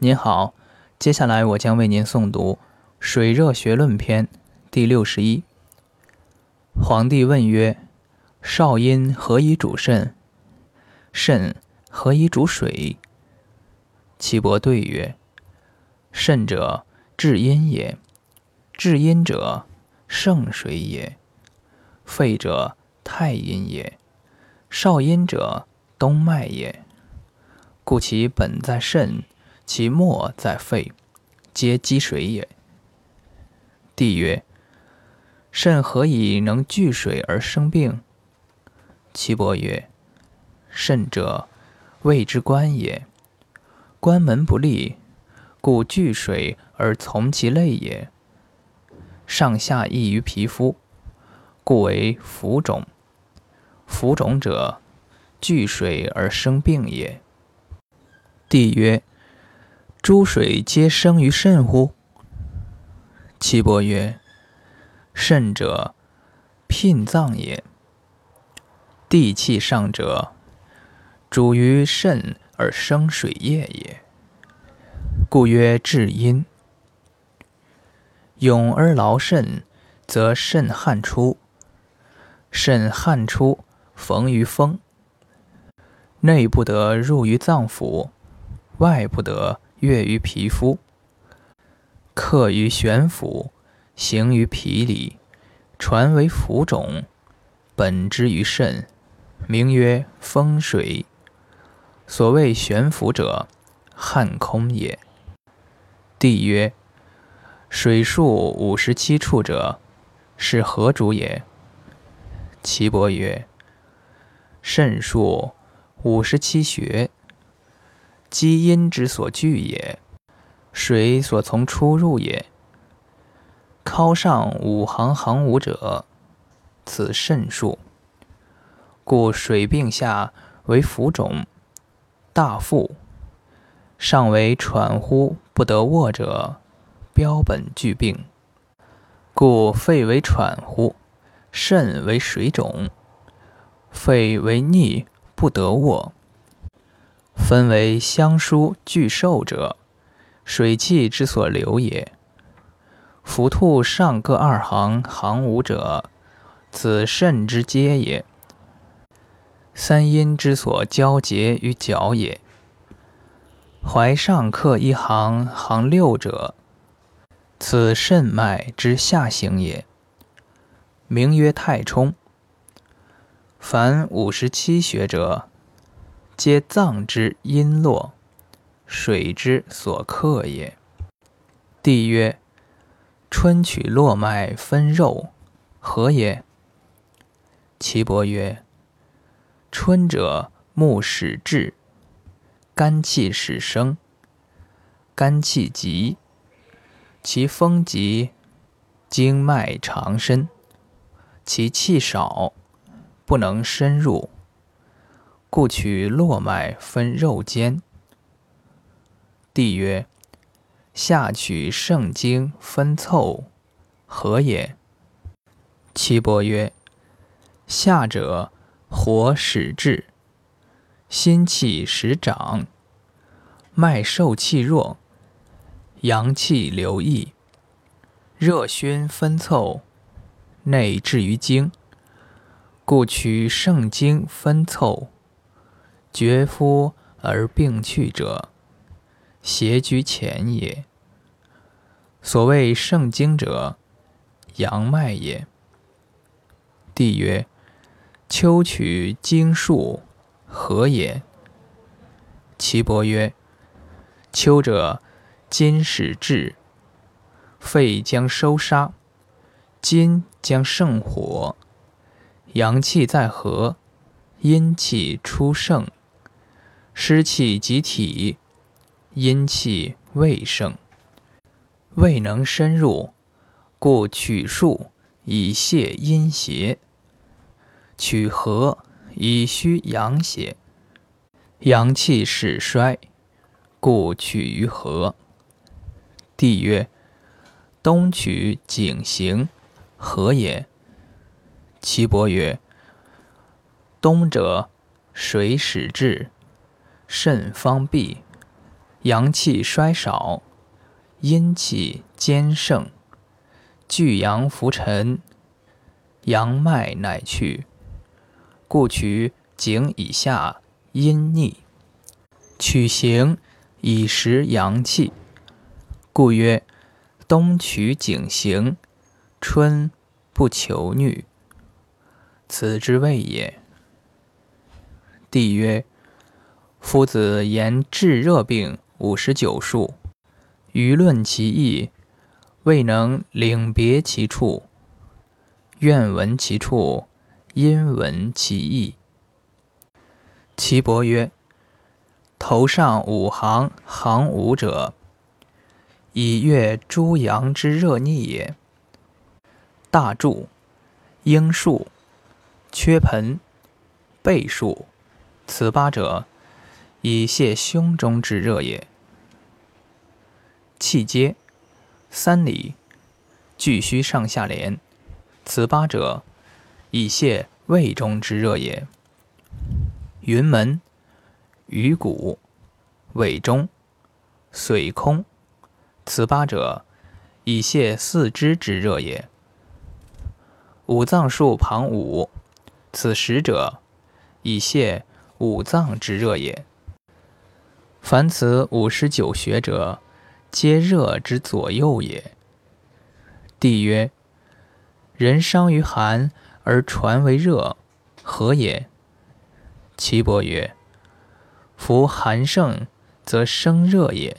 您好，接下来我将为您诵读《水热学论篇》第六十一。皇帝问曰：“少阴何以主肾？肾何以主水？”岐伯对曰：“肾者，至阴也；至阴者，盛水也。肺者，太阴也；少阴者，东脉也。故其本在肾。”其末在肺，皆积水也。帝曰：肾何以能聚水而生病？岐伯曰：肾者，谓之关也。关门不利，故聚水而从其类也。上下异于皮肤，故为浮肿。浮肿者，聚水而生病也。帝曰。诸水皆生于肾乎？岐伯曰：“肾者，牝脏也。地气上者，主于肾而生水液也，故曰至阴。勇而劳肾，则肾汗出。肾汗出，逢于风，内不得入于脏腑，外不得。”悦于皮肤，克于玄府，行于皮里，传为浮肿，本之于肾，名曰风水。所谓玄府者，汗空也。帝曰：水数五十七处者，是何主也？岐伯曰：肾数五十七穴。积阴之所聚也，水所从出入也。尻上五行行五者，此肾数。故水病下为浮肿、大腹，上为喘呼不得卧者，标本具病。故肺为喘呼，肾为水肿，肺为逆不得卧。分为相疏俱受者，水气之所流也。浮兔上各二行，行五者，此肾之皆也。三阴之所交结于脚也。踝上刻一行，行六者，此肾脉之下行也，名曰太冲。凡五十七穴者。皆脏之阴络，水之所克也。帝曰：春取络脉分肉，何也？岐伯曰：春者木始至，肝气始生。肝气急，其风急，经脉长深，其气少，不能深入。故取络脉分肉间。帝曰：下取肾经分凑，何也？岐伯曰：下者火始至，心气始长，脉受气弱，阳气流溢，热熏分凑，内至于经，故取肾经分凑。绝夫而病去者，邪居前也。所谓盛经者，阳脉也。帝曰：秋取经数，何也？岐伯曰：秋者，金始至，肺将收杀，金将胜火，阳气在和，阴气出盛。湿气及体，阴气未盛，未能深入，故取数以泄阴邪，取和以虚阳邪。阳气始衰，故取于和。帝曰：冬取景行，何也？岐伯曰：冬者，水始至。肾方闭，阳气衰少，阴气兼盛，聚阳浮沉，阳脉乃去，故取颈以下阴逆，取形以实阳气，故曰冬取颈形，春不求女，此之谓也。帝曰：夫子言治热病。五十九术，余论其意，未能领别其处。愿闻其处，因闻其意。岐伯曰：头上五行，行五者，以阅诸阳之热逆也。大柱、应数、缺盆、背数，此八者。以泄胸中之热也。气阶三里，巨虚上下廉，此八者，以泄胃中之热也。云门、鱼骨、尾中、髓空，此八者，以泄四肢之热也。五脏数旁五，此十者，以泄五脏之热也。凡此五十九学者，皆热之左右也。帝曰：人伤于寒而传为热，何也？岐伯曰：夫寒盛则生热也。